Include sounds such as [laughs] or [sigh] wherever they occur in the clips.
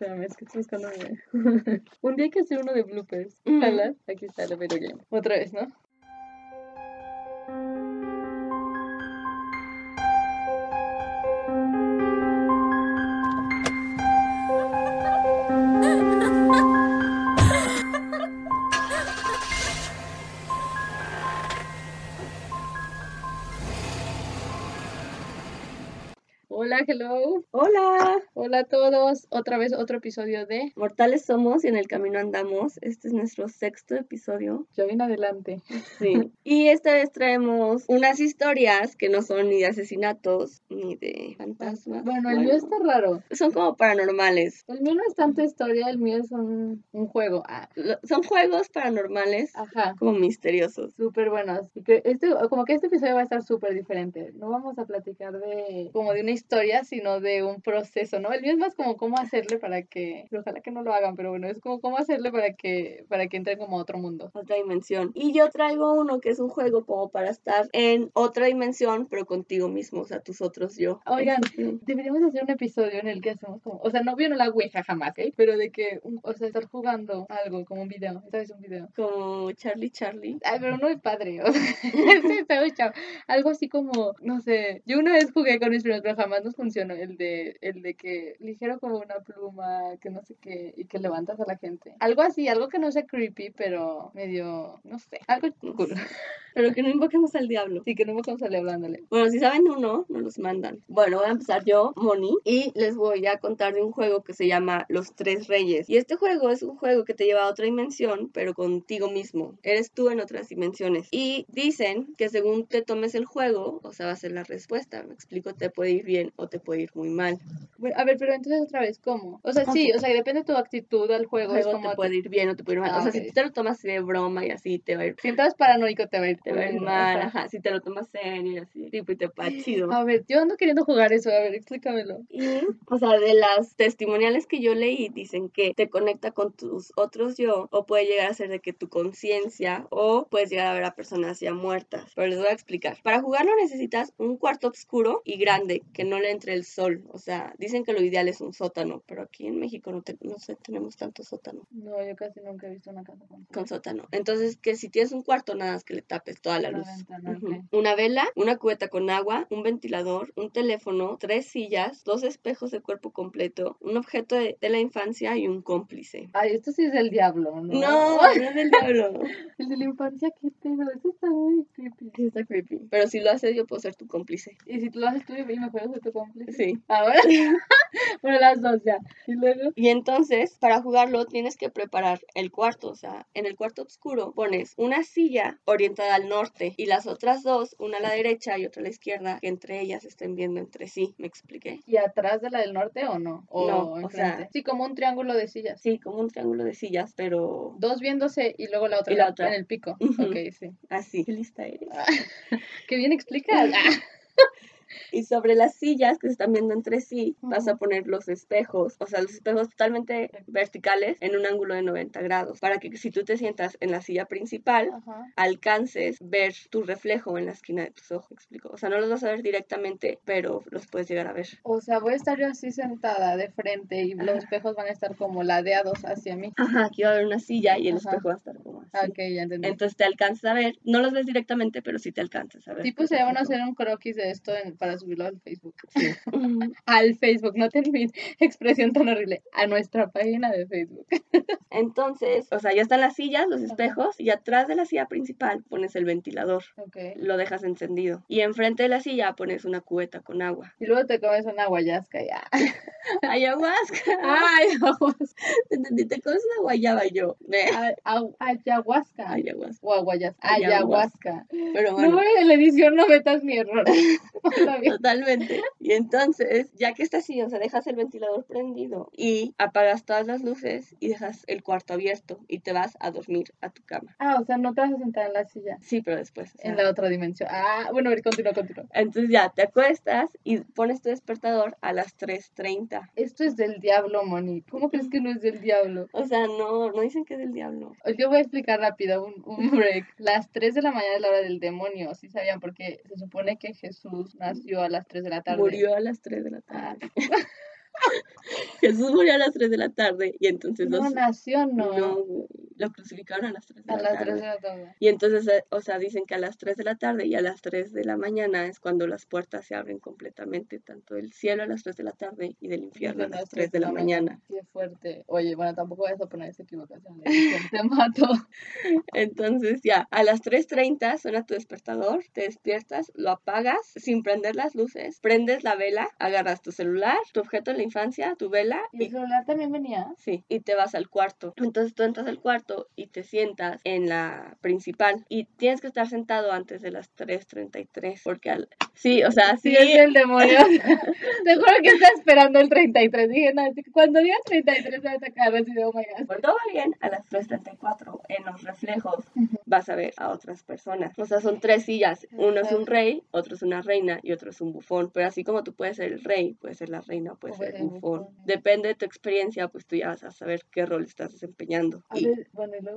Espérame, es que estoy buscando [laughs] Un día hay que hacer uno de bloopers. Ujú. Hola, aquí está el video game. Otra vez, ¿no? Hola, hello. Hola. A todos. Otra vez otro episodio de Mortales somos y en el camino andamos. Este es nuestro sexto episodio. Ya viene adelante. Sí. [laughs] y esta vez traemos unas historias que no son ni de asesinatos ni de fantasmas. Bueno, el mío está raro. Son como paranormales. El mío no es tanta historia, el mío es un, un juego. Ah, Son juegos paranormales ajá. como misteriosos. Súper buenos. Este, como que este episodio va a estar súper diferente. No vamos a platicar de como de una historia, sino de un proceso, ¿no? El mío es más como cómo hacerle para que, ojalá que no lo hagan, pero bueno, es como cómo hacerle para que, para que entren como a otro mundo. Otra dimensión. Y yo traigo uno que es un juego como para estar en otra dimensión, pero contigo mismo, o sea, tus otros yo. Oigan, [laughs] Deberíamos hacer un episodio en el que hacemos como, o sea, no vio no la Ouija jamás, ¿eh? Pero de que, o sea, estar jugando algo, como un video, esta vez un video. Como Charlie Charlie. Ay, pero no es padre, o sea, [laughs] sí está muy chavo. Algo así como, no sé, yo una vez jugué con mis primos, pero jamás nos funcionó el de, el de que ligero como una pluma, que no sé qué, y que levantas a la gente. Algo así, algo que no sea creepy, pero medio, no sé, algo cool. [laughs] Pero que no invoquemos al diablo. Sí, que no me salir hablándole. Bueno, si saben uno, nos los mandan. Bueno, voy a empezar yo, Moni, y les voy a contar de un juego que se llama Los Tres Reyes. Y este juego es un juego que te lleva a otra dimensión, pero contigo mismo. Eres tú en otras dimensiones. Y dicen que según te tomes el juego, o sea, va a ser la respuesta. Me explico, te puede ir bien o te puede ir muy mal. Bueno, a ver, pero entonces otra vez, ¿cómo? O sea, sí, o sea, depende de tu actitud al juego, es juego como... te puede ir bien o te puede ir mal. Ah, o sea, ok. si te lo tomas así de broma y así, te va a ir, Si entras paranoico te va a ir, te va a ir mal. ajá. Ajá, si te lo tomas serio y así, tipo, y te va chido. A ver, yo ando queriendo jugar eso, a ver, explícamelo. Y, o sea, de las testimoniales que yo leí, dicen que te conecta con tus otros yo, o puede llegar a ser de que tu conciencia, o puedes llegar a ver a personas ya muertas. Pero les voy a explicar. Para jugarlo necesitas un cuarto oscuro y grande, que no le entre el sol. O sea, dicen que lo ideal es un sótano, pero aquí en México no, te- no sé, tenemos tanto sótano. No, yo casi nunca he visto una casa con... Con sótano. Entonces, que si tienes un cuarto, nada más que le tapes toda la La luz. ventana. Una vela, una cubeta con agua, un ventilador, un teléfono, tres sillas, dos espejos de cuerpo completo, un objeto de, de la infancia y un cómplice. Ay, esto sí es del diablo, ¿no? No, [laughs] no es del diablo. El de la infancia, qué pedo, eso está muy creepy. Sí, está creepy. Pero si lo haces, yo puedo ser tu cómplice. Y si tú lo haces tú y me juegas de tu cómplice. Sí. Ahora, [laughs] [laughs] bueno, las dos ya. Y luego, Y entonces, para jugarlo, tienes que preparar el cuarto. O sea, en el cuarto oscuro pones una silla orientada al norte y las otras dos, una a la derecha y otra a la izquierda, que entre ellas estén viendo entre sí. ¿Me expliqué? ¿y atrás de la del norte o no? O No, o sea- Sí, como un triángulo de sillas. Sí, como un triángulo de sillas, pero Dos viéndose y luego la otra, Y la otra. en el pico. Ujú. Ok, sí. así. ¿Qué lista eres? [laughs] Qué bien explicas. [laughs] Y sobre las sillas que se están viendo entre sí, vas a poner los espejos, o sea, los espejos totalmente verticales en un ángulo de 90 grados, para que si tú te sientas en la silla principal, Ajá. alcances ver tu reflejo en la esquina de tus ojos, ¿me explico? O sea, no los vas a ver directamente, pero los puedes llegar a ver. O sea, voy a estar yo así sentada de frente y los espejos van a estar como ladeados hacia mí. Ajá, aquí va a haber una silla y el Ajá. espejo va a estar como así. Ah, Ok, ya entendí. Entonces te alcanzas a ver, no los ves directamente, pero sí te alcanzas a ver. Tipo, se van a hacer un croquis de esto en- para subirlo al Facebook. [laughs] Al Facebook, no ten mi expresión tan horrible. A nuestra página de Facebook. Entonces, o sea, ya están las sillas, los espejos, y atrás de la silla principal pones el ventilador. Ok. Lo dejas encendido. Y enfrente de la silla pones una cubeta con agua. Y luego te comes una guayasca ya. Ayahuasca. [laughs] Ay, entendí, te comes una guayaba yo. Ay, au- ayahuasca. Ayahuasca. O aguayas- Ayahuasca. Ayahuasca. Pero No, bueno. en la edición no metas mi error. [laughs] [laughs] Totalmente. Y entonces, ya que estás así, o sea, dejas el ventilador prendido y apagas todas las luces y dejas el cuarto abierto y te vas a dormir a tu cama. Ah, o sea, no te vas a sentar en la silla. Sí, pero después. o sea, En la otra dimensión. Ah, bueno, a ver, continúa, continúa. Entonces ya te acuestas y pones tu despertador a las 3.30. Esto es del diablo, Moni. ¿Cómo crees que no es del diablo? O sea, no, no dicen que es del diablo. Yo voy a explicar rápido un, un break. Las 3 de la mañana es la hora del demonio, ¿sí sabían? Porque se supone que Jesús nació a las 3 de la tarde. Murió a las 3 de la Ah, tarde. [laughs] Jesús murió a las 3 de la tarde y entonces no los... nació, no. no, lo crucificaron a las 3 de a la las tarde. 3 de la tarde. Y entonces, eh, o sea, dicen que a las 3 de la tarde y a las 3 de la mañana es cuando las puertas se abren completamente, tanto del cielo a las 3 de la tarde y del infierno a las 3 de la mañana. Qué fuerte. Oye, bueno, tampoco vayas a poner esa equivocación. de Te [laughs] mato. Entonces ya, a las 3.30 suena tu despertador, te despiertas, lo apagas sin prender las luces, prendes la vela, agarras tu celular, tu objeto en la infancia, tu vela ¿Y el y... celular también venía? Sí, y te vas al cuarto. Entonces tú entras al cuarto y te sientas en la principal. Y tienes que estar sentado antes de las 3.33. Porque al... Sí, o sea, sí. Sí, es el demonio. [laughs] Te juro que está esperando el 33. Dije, no, cuando diga 33 se va a sacar así de, oh my god. Por todo va bien, a las 3.34 en los reflejos vas a ver a otras personas. O sea, son tres sillas. Uno es un rey, otro es una reina y otro es un bufón. Pero así como tú puedes ser el rey, puedes ser la reina puedes O ser el el bufón. bufón. Depende de tu experiencia, pues tú ya vas a saber qué rol estás desempeñando. A Y, ver,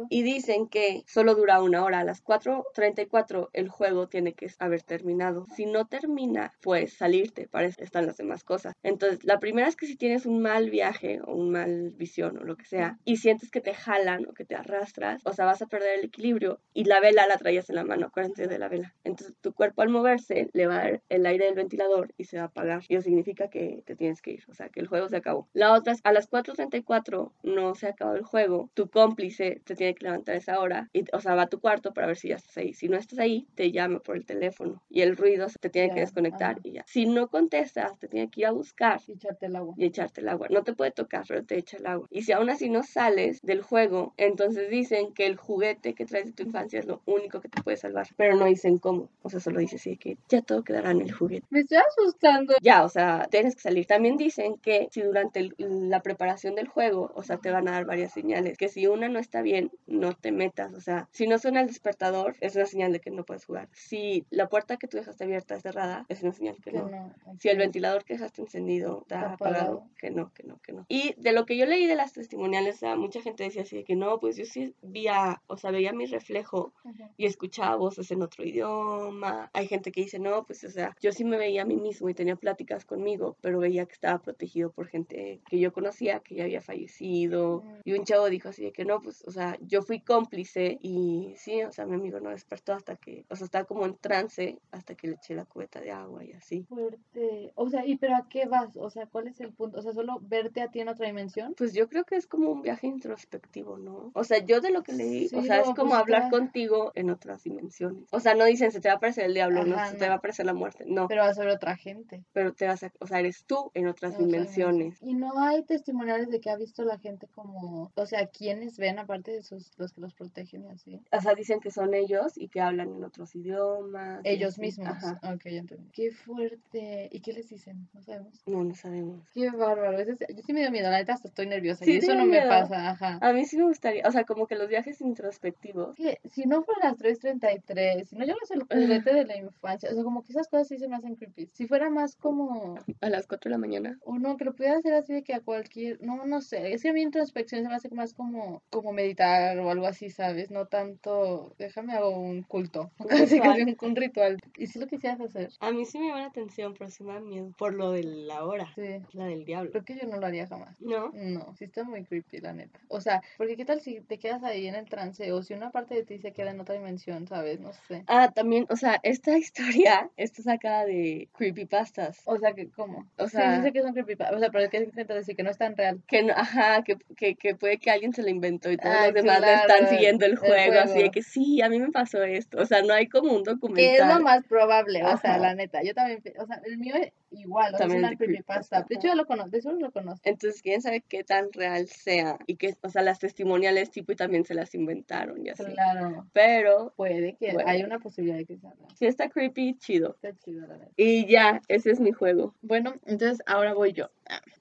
y dicen que solo dura una hora. A las 4.34 el juego tiene que haber terminado. Si no termina, pues salirte. Para eso están las demás cosas. Entonces, la primera es que si tienes un mal viaje o un mal visión o lo que sea y sientes que te jalan o que te arrastras, o sea, vas a perder el equilibrio y la vela la traías en la mano, acuérdense de la vela. Entonces, tu cuerpo al moverse le va a dar el aire del ventilador y se va a apagar. Y eso significa que te tienes que ir, o sea, que el juego se acabó. La otra es a las 4.34 no se acabado el juego, tu cómplice te tiene que levantar esa hora, y, o sea, va a tu cuarto para ver si ya estás ahí. Si no estás ahí, te llama por el teléfono y el ruido te tiene que Ya, desconectar ajá. y ya. Si no contestas, te tiene que ir a buscar Y echarte el agua. y echarte el agua. No te puede tocar, pero te echa el agua. Y si aún así no sales del juego, entonces dicen que el juguete que traes de tu infancia es lo único que te puede salvar. Pero no dicen cómo. O sea, solo dice así que ya todo quedará en el juguete. Me estoy asustando. Ya, o sea, tienes que salir. También dicen que si durante el- la preparación del juego, o sea, te van a dar varias señales, que si una no está bien, no te metas. O sea, si no suena el despertador, es una señal de que no puedes jugar. Si la puerta que tú dejaste abierta es cerrada, es una señal que no. no. Si el ventilador que dejaste encendido está Está apagado, que no, que no, que no. Y de lo que yo leí de las testimoniales, o sea, mucha gente decía así de que no, pues yo sí veía, o sea, veía mi reflejo y escuchaba voces en otro idioma. Hay gente que dice, no, pues, o sea, yo sí me veía a mí mismo y tenía pláticas conmigo, pero veía que estaba protegido por gente que yo conocía, que ya había fallecido. Y un chavo dijo así de que no, pues, o sea, yo fui cómplice y sí, o sea, mi amigo no despertó hasta que, o sea, estaba como en trance hasta que le eché la cubeta de agua y así. Fuerte. O sea, ¿y pero a qué vas? O sea, ¿cuál es el punto? O sea, ¿solo verte a ti en otra dimensión? Pues yo creo que es como un viaje introspectivo, ¿no? O sea, yo de lo que leí, o Sí, sea, es como hablar contigo en otras dimensiones. O sea, no dicen se te va a aparecer el diablo, no se te va a aparecer la muerte, no, Pero vas a ver otra gente. pero te vas a, o sea, eres tú en otras en otra dimensiones. Y no hay testimoniales de que ha visto la gente como, o sea, quienes ven aparte de sus, los que los protegen y así. O sea, dicen que son ellos y que hablan en otros idiomas. Ellos mismos. Ajá. Ok, ya entendí. Qué fuerte. ¿Y qué les dicen? No sabemos. No, no sabemos. Qué bárbaro. Es- yo sí me dio miedo, la neta hasta estoy nerviosa. Sí, y eso no me miedo. pasa, ajá. A mí sí me gustaría, o sea, como que los viajes introspectivos. que si no fuera las 3.33, si no llevas el juguete de la infancia, o sea, como que esas cosas sí se me hacen creepy. Si fuera más como, A las 4 de la mañana. o no, que lo pudiera hacer así de que a cualquier, no, no sé, es que a mí introspección se me hace más como, como meditar o algo así, ¿sabes? No tanto, déjame hago un culto, [laughs] Un casi casi un, un ritual. ¿Y si lo quisieras hacer? A mí sí me llama la atención, pero sí me da miedo. Por lo de la hora, Sí. la del diablo. Creo que yo no lo haría jamás. ¿No? No, sí está muy creepy, la neta. O sea, porque qué tal si te quedas ahí en el trance o si una parte de ti se queda en otra dimensión, ¿sabes? No sé. Ah, también, o sea, esta [laughs] historia está sacada de creepypastas. O sea, que, ¿cómo? O sea- sí sé que son creepypastas. O sea, pero es que intento decir que no es tan real. Que no, ajá, que, que, que puede que alguien se la inventó y todo los demás le están siguiendo el juego, así de que sí, a mí me pasó esto. O sea, no hay como un documental. Que es lo más probable, o sea, la neta. Yo también, o sea, el mío es igual, o sea, es una creepypasta. De hecho, yo lo conozco, de eso lo conozco. Entonces, quién sabe qué tan real sea y que, o sea, las testimoniales tipo y también se las inventaron y así. Claro. Pero puede que hay una posibilidad de que sea real. Sí, está creepy, chido. Está chido, la verdad. Y ya, ese es mi juego. Bueno, entonces ahora voy yo.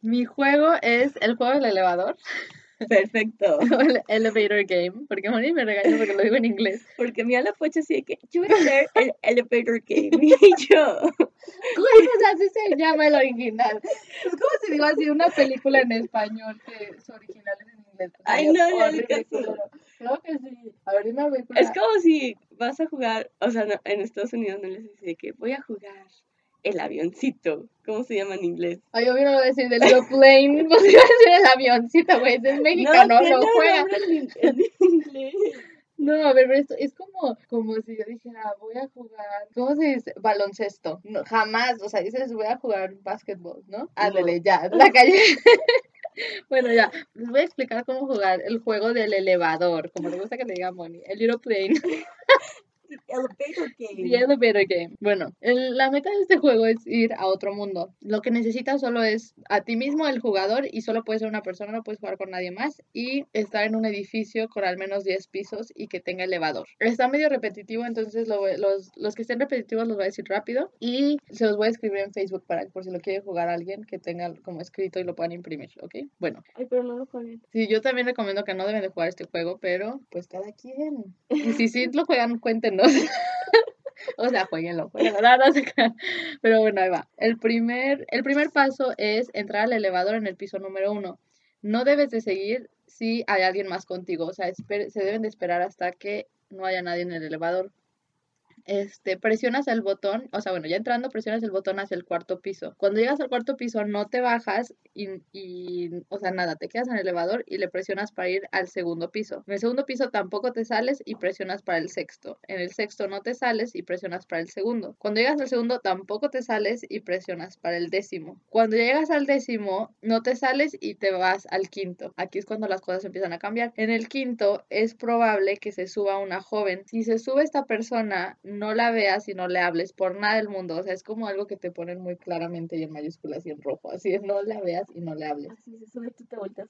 Mi juego es el juego del elevador. [laughs] Perfecto. [laughs] el elevator game. Porque Moni me regaña porque lo digo en inglés. Porque mira la pocha así de que yo voy a hacer el elevator game. [laughs] Y yo. Pues así se llama el original. Es como si digo así una película en español que su original es en inglés. Ay, no, no, no. Creo que sí. A ver, dime película. Es como si vas a jugar, o sea, en Estados Unidos no les dice que voy a jugar el avioncito. ¿Cómo se llama en inglés? Ay, yo vino a decir del aeroplane. [laughs] Pues iba a decir el avioncito, güey. Es mexicano, no, no juega. Inglés. No, a ver, esto es como, como si yo dijera, voy a jugar, ¿cómo se dice? Baloncesto. No, jamás, o sea, dices, voy a jugar básquetbol, ¿no? Ándale, ya, la calle. [laughs] bueno, ya, les voy a explicar cómo jugar el juego del elevador, como le gusta que le diga Moni, el aeroplane. [laughs] Elevator Game. The Elevator Game. Bueno, la meta de este juego es ir a otro mundo. Lo que necesitas solo es a ti mismo, el jugador, y solo puedes ser una persona, no puedes jugar con nadie más, y estar en un edificio con al menos 10 pisos y que tenga elevador. Está medio repetitivo, entonces los, los que estén repetitivos los voy a decir rápido y se los voy a escribir en Facebook para por si lo quiere jugar alguien que tenga como escrito y lo puedan imprimir, ¿ok? Bueno. Ay, pero no lo jueguen. Sí, yo también recomiendo que no deben de jugar este juego, pero pues cada quien. Y si sí [laughs] lo juegan, cuéntenos. [laughs] o sea, jueguenlo, Pero bueno, ahí va. El primer, el primer paso es entrar al elevador en el piso número uno. No debes de seguir si hay alguien más contigo, o sea, se deben de esperar hasta que no haya nadie en el elevador este, presionas el botón, o sea, bueno, ya entrando, presionas el botón hacia el cuarto piso. Cuando llegas al cuarto piso, no te bajas y, y, o sea, nada, te quedas en el elevador y le presionas para ir al segundo piso. En el segundo piso tampoco te sales y presionas para el sexto. En el sexto no te sales y presionas para el segundo. Cuando llegas al segundo tampoco te sales y presionas para el décimo. Cuando llegas al décimo, no te sales y te vas al quinto. Aquí es cuando las cosas empiezan a cambiar. En el quinto es probable que se suba una joven. Si se sube esta persona, no la veas y no le hables por nada del mundo. O sea, es como algo que te ponen muy claramente y en mayúsculas y en rojo. Así es, no la veas y no le hables. Así se sube, tú te volteas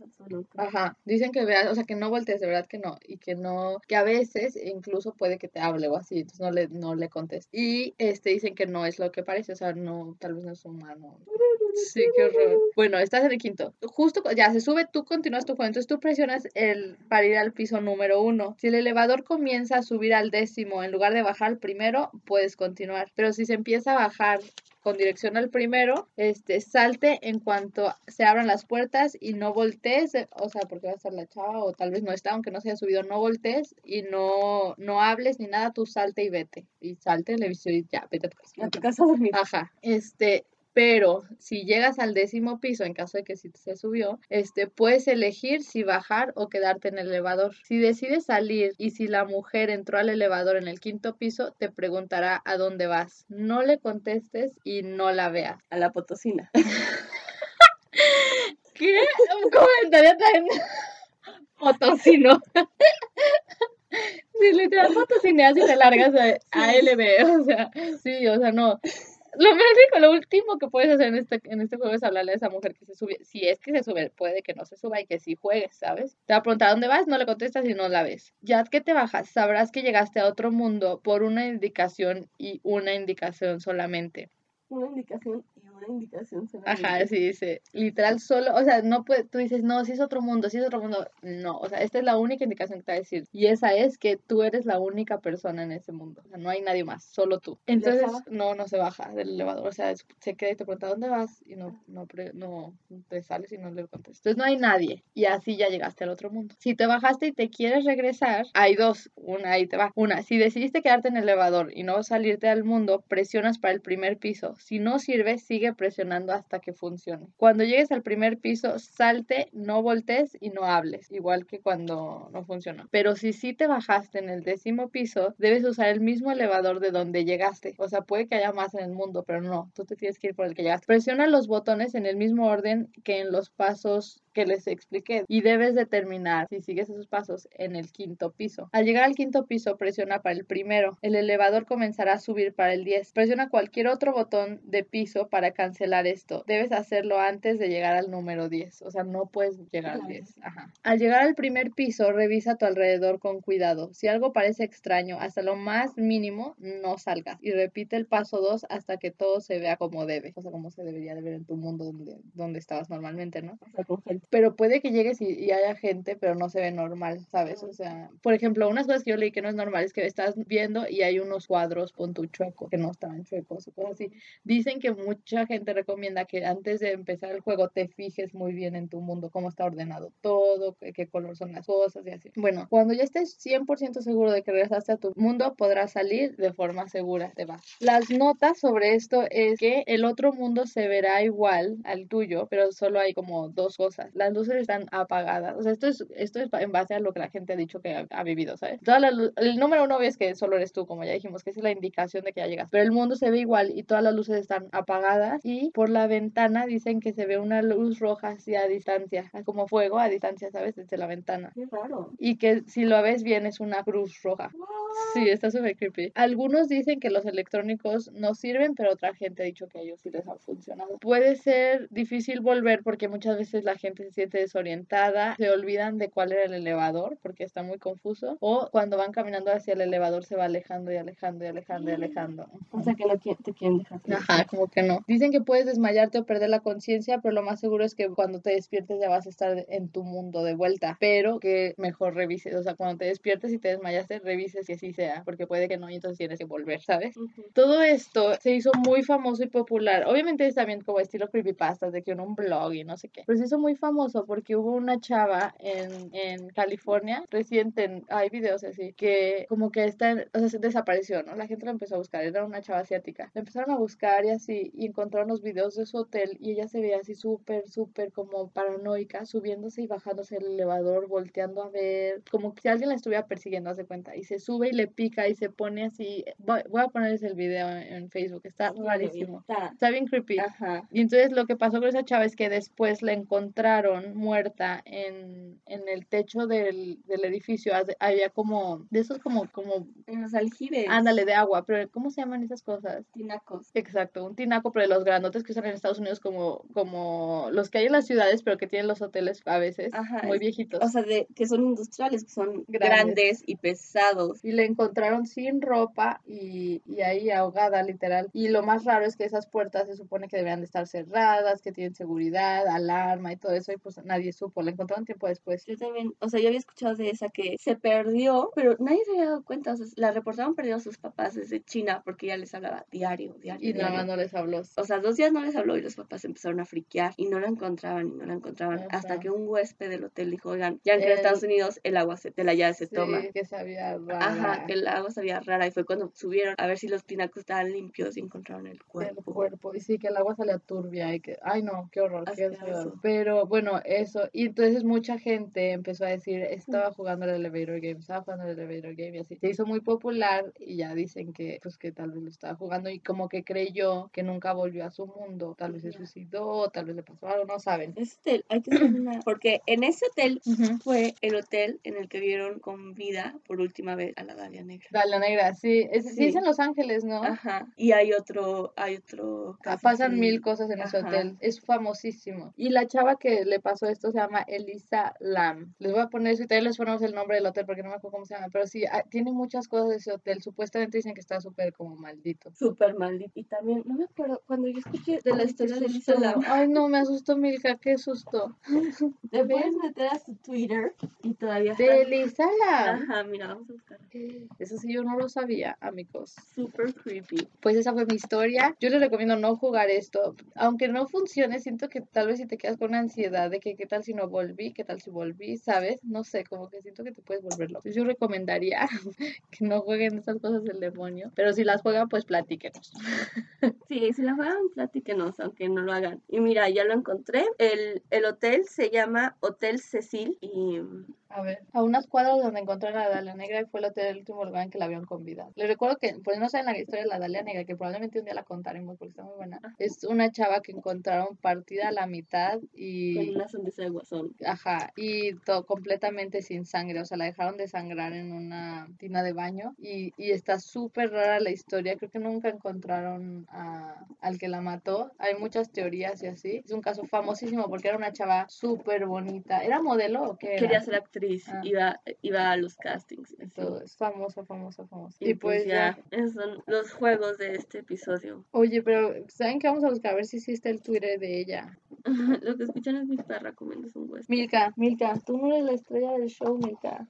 Ajá, dicen que veas, o sea, que no voltees, de verdad que no. Y que no, que a veces incluso puede que te hable o así, entonces no le, no le contestes. Y este, dicen que no es lo que parece, o sea, no, tal vez no es humano. [laughs] Sí, qué horror. Bueno, estás en el quinto. Justo, ya se sube, tú continúas tu juego. Entonces tú presionas el para ir al piso número uno. Si el elevador comienza a subir al décimo, en lugar de bajar al primero, puedes continuar. Pero si se empieza a bajar con dirección al primero, este, salte en cuanto se abran las puertas y no voltees, o sea, porque va a estar la chava o tal vez no está, aunque no se haya subido, no voltees y no, no hables ni nada, tú salte y vete. Y salte, le y ya, vete a tu casa. A tu casa a dormir. Ajá. Este, pero si llegas al décimo piso, en caso de que si se subió, este, puedes elegir si bajar o quedarte en el elevador. Si decides salir y si la mujer entró al elevador en el quinto piso, te preguntará a dónde vas. No le contestes y no la veas. A la potosina. [laughs] ¿Qué? Un comentario tan [laughs] potosino. [laughs] Sí, literal, potosineas y te largas a, a LB, o sea, sí, o sea, no lo único, lo último que puedes hacer en este, en este juego es hablarle a esa mujer que se sube. Si es que se sube, puede que no se suba y que sí juegues, ¿sabes? Te va a preguntar dónde vas, no le contestas y no la ves. Ya que te bajas, sabrás que llegaste a otro mundo por una indicación y una indicación solamente. Una indicación indicación Ajá, sí, dice, literal solo, o sea, no puede, tú dices, no, si es otro mundo, si es otro mundo, no, o sea, esta es la única indicación que te va a decir, y esa es que tú eres la única persona en ese mundo, o sea, no hay nadie más, solo tú. Entonces, no, no se baja del elevador, o sea, se queda y te pregunta, ¿dónde vas? Y no, no, no, te sales y no le contestas. Entonces, no hay nadie, y así ya llegaste al otro mundo. Si te bajaste y te quieres regresar, hay dos, una ahí te va. Una, si decidiste quedarte en el elevador y no salirte al mundo, presionas para el primer piso. Si no sirve, sigue presionando hasta que funcione. Cuando llegues al primer piso, salte, no voltees y no hables, igual que cuando no funcionó. Pero si sí te bajaste en el décimo piso, debes usar el mismo elevador de donde llegaste. O sea, puede que haya más en el mundo, pero no, tú te tienes que ir por el que llegaste. Presiona los botones en el mismo orden que en los pasos que les expliqué. Y debes determinar si sigues esos pasos en el quinto piso. Al llegar al quinto piso, presiona para el primero. El elevador comenzará a subir para el 10. Presiona cualquier otro botón de piso para cancelar esto. Debes hacerlo antes de llegar al número 10. O sea, no puedes llegar al 10. Ajá. Al llegar al primer piso, revisa a tu alrededor con cuidado. Si algo parece extraño, hasta lo más mínimo, no salgas. Y repite el paso 2 hasta que todo se vea como debe. O sea, como se debería de ver en tu mundo donde, donde estabas normalmente, ¿no? Pero puede que llegues y, y haya gente, pero no se ve normal, ¿sabes? O sea, por ejemplo, unas cosas que yo leí que no es normal es que estás viendo y hay unos cuadros con tu chueco que no estaban chuecos o cosas así. Dicen que mucha gente recomienda que antes de empezar el juego te fijes muy bien en tu mundo, cómo está ordenado todo, qué, qué color son las cosas y así. Bueno, cuando ya estés 100% seguro de que regresaste a tu mundo, podrás salir de forma segura, te vas. Las notas sobre esto es que el otro mundo se verá igual al tuyo, pero solo hay como dos cosas. Las luces están apagadas. O sea, esto es, esto es en base a lo que la gente ha dicho que ha, ha vivido, ¿sabes? Toda la el número uno es que solo eres tú, como ya dijimos, que esa es la indicación de que ya llegas. Pero el mundo se ve igual y todas las luces están apagadas y por la ventana dicen que se ve una luz roja hacia distancia, como fuego a distancia, ¿sabes? Desde la ventana. Qué raro. Y que si lo ves bien es una cruz roja. Sí, está súper creepy. Algunos dicen que los electrónicos no sirven, pero otra gente ha dicho que a ellos sí les ha funcionado. Puede ser difícil volver porque muchas veces la gente se siente desorientada, se olvidan de cuál era el elevador porque está muy confuso, o cuando van caminando hacia el elevador se va alejando y alejando y alejando y alejando. O sea que no te quieren dejar. Ajá, como que no. Dicen que puedes desmayarte o perder la conciencia, pero lo más seguro es que cuando te despiertes ya vas a estar en tu mundo de vuelta, pero que mejor revises, o sea, cuando te despiertes y te desmayaste, revises que así sea, porque puede que no y entonces tienes que volver, ¿sabes? Ujú. Todo esto se hizo muy famoso y popular. Obviamente es también como estilo creepypastas, de que en un blog y no sé qué. Pero se hizo muy famoso porque hubo una chava en, en California, reciente, en- hay videos así, que como que está, o sea, se desapareció, ¿no? La gente la empezó a buscar, era una chava asiática. La empezaron a buscar y así, y encontraron los videos de su hotel y ella se veía así súper, súper como paranoica, subiéndose y bajándose el elevador, volteando a ver, como que si alguien la estuviera persiguiendo, hace cuenta, y se sube y le pica y se pone así. Voy, voy a ponerles el video en, en Facebook, está rarísimo. Está- Está bien creepy. Ajá. Y entonces lo que pasó con esa chava es que después la encontraron muerta en, en el techo del, del edificio. Había como, de esos como, como, En los aljibes. ándale, de agua, pero ¿cómo se llaman esas cosas? Tinacos. Exacto, un tinaco, pero de los grandotes que usan en Estados Unidos como, como los que hay en las ciudades, pero que tienen los hoteles a veces, Ajá, muy viejitos. O sea, de, que son industriales, que son Grandes. grandes, y pesados. y la encontraron sin ropa y, y ahí ahogada, literal. Y lo más raro es que esas puertas se supone que deberían de estar cerradas, que tienen seguridad, alarma y todo eso, y pues nadie supo. La encontraron tiempo después. Yo también, o sea, yo había escuchado de esa que se perdió, pero nadie se había dado cuenta. O sea, la reportaron perdido a sus papás desde China porque ya les hablaba diario, diario. Y nada más no les habló. O sea, dos días no les habló y los papás empezaron a friquear y no la encontraban y no la encontraban. Ajá. Hasta que un huésped del hotel dijo, oigan, ya que en El- Estados Unidos el agua se, de la llave se Sí, toma. que sabía Ajá, rara que el agua sabía rara y fue cuando subieron a ver si los tinacos estaban limpios y encontraron el cuerpo. cuerpo. Y sí, que el agua salía turbia y que, ay no, qué horror, qué feo. Pero bueno, eso. Y entonces mucha gente empezó a decir, estaba jugando el elevator game, estaba jugando el elevator game y así. Se hizo muy popular y ya dicen que, pues que tal vez lo estaba jugando y como que creyó que nunca volvió a su mundo. Tal vez se suicidó, tal vez le pasó algo, no saben. Ese hotel, hay que una... Porque en ese hotel fue el hotel en el que vieron con vida por última vez a la Dalia Negra. Dalia Negra, sí. Es, sí. es en Los Ángeles, ¿no? Ajá. Y hay otro, hay otro... Ah, Pasan mil cosas en ese hotel. Es famosísimo. Y la chava que le pasó esto se llama Elisa Lam. Les voy a poner eso y también les ponemos el nombre del hotel porque no me acuerdo cómo se llama. Pero sí, ah, tiene muchas cosas de ese hotel. Supuestamente dicen que está súper como maldito. Súper maldito. Y también, no me acuerdo, cuando yo escuché de la historia de susto. Lisa Lam, Ay, no, me asustó Milka, qué susto. [laughs] te puedes meter a su Twitter y todavía está... De Elisa Lam. Ajá, mira, vamos a buscar. Eso sí, yo no lo sabía, amigos. Súper creepy. Pues esa fue mi historia. Yo les recomiendo no jugar esto. Aunque no funcione, siento que tal vez si te quedas con ansiedad de que qué tal si no volví, qué tal si volví, ¿sabes? No sé, como que siento que te puedes volver loco. Yo recomendaría [laughs] que no jueguen esas cosas del demonio. Pero si las juegan, pues platíquenos. [laughs] Sí, si la juegan, platíquenos, aunque no lo hagan. Y mira, ya lo encontré. El, el hotel se llama Hotel Cecil y A ver, a unas cuadras donde encontraron a la Dalia Negra y fue el hotel el último lugar en que la habían convidado. Les recuerdo que, pues no saben la historia de la Dalia Negra, que probablemente un día la contaremos porque está muy buena. Es una chava que encontraron partida a la mitad y... Con una sonrisa de guasón. Ajá, y todo completamente sin sangre, o sea, la dejaron de sangrar en una tina de baño y, y está súper rara la historia, creo que nunca encontraron a, al que la mató, hay muchas teorías y así, es un caso famosísimo porque era una chava súper bonita, ¿era modelo o qué? Era? Quería ser actriz, Ah. iba, iba a los castings. Todo es famosa, famosa, famosa. Y, pues ya, esos son los juegos de este episodio. Oye, pero ¿saben qué vamos a buscar? A ver si existe el Twitter de ella. [laughs] Lo que escuchan es mi perra comiéndose un hueso. Milka, Milka, tú no eres la estrella del show, Milka.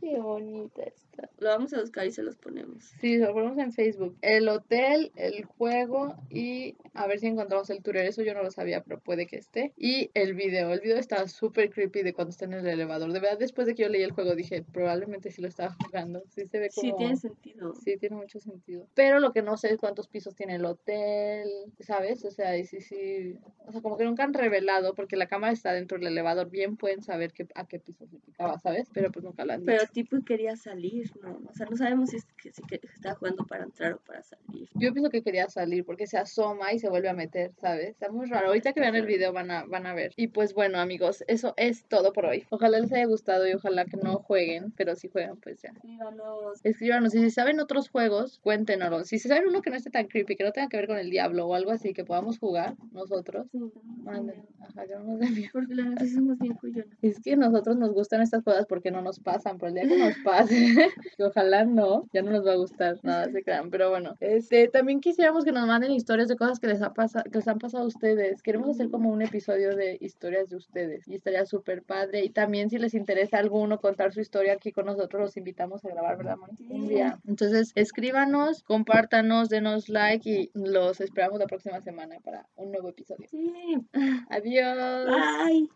Qué bonita está. Lo vamos a buscar y se los ponemos. Sí, lo ponemos en Facebook. El hotel, el juego y a ver si encontramos el Twitter. Eso yo no lo sabía, pero puede que esté. Y el video. El video está súper creepy de cuando está en el elevador. De verdad, después de que yo leí el juego dije, probablemente sí lo estaba jugando. Sí se ve como... Sí, tiene sentido. Sí, tiene mucho sentido. Pero lo que no sé es cuántos pisos tiene el hotel, ¿sabes? O sea, y sí, sí. O sea, como que nunca han revelado, porque la cámara está dentro del elevador. Bien pueden saber que, a qué piso se picaba, ¿sabes? Pero pues nunca lo han dicho. Pero tipo quería salir, ¿no? O sea, no sabemos si, es que, si que está jugando para entrar o para salir. Yo pienso que quería salir porque se asoma y se vuelve a meter, ¿sabes? Está muy raro. Ahorita que vean el video van a, van a ver. Y pues bueno, amigos, eso es todo por hoy. Ojalá les haya gustado y ojalá que no jueguen, pero si juegan, pues ya. Díganos. Escríbanos y si saben otros juegos, cuéntenos. Si saben uno que no esté tan creepy, que no tenga que ver con el diablo o algo así, que podamos jugar nosotros, Sí, Ajá, no. Porque la sí somos bien cuyonas. Es que nosotros nos gustan estas cosas porque no nos pasan, pero el día que nos [laughs] pase, [laughs] que ojalá no, ya no nos va a gustar nada, se crean. Pero bueno, este, también quisiéramos que nos manden historias de cosas que les, ha pasa, que les han pasado a ustedes. Queremos hacer como un episodio de historias de ustedes y estaría súper padre. Y también si les interesa alguno contar su historia aquí con nosotros, los invitamos a grabar, ¿verdad, Moni? Un día. Entonces, escríbanos, compártanos, denos like y los esperamos la próxima semana para un nuevo episodio. Sí. [laughs] Adiós. Bye.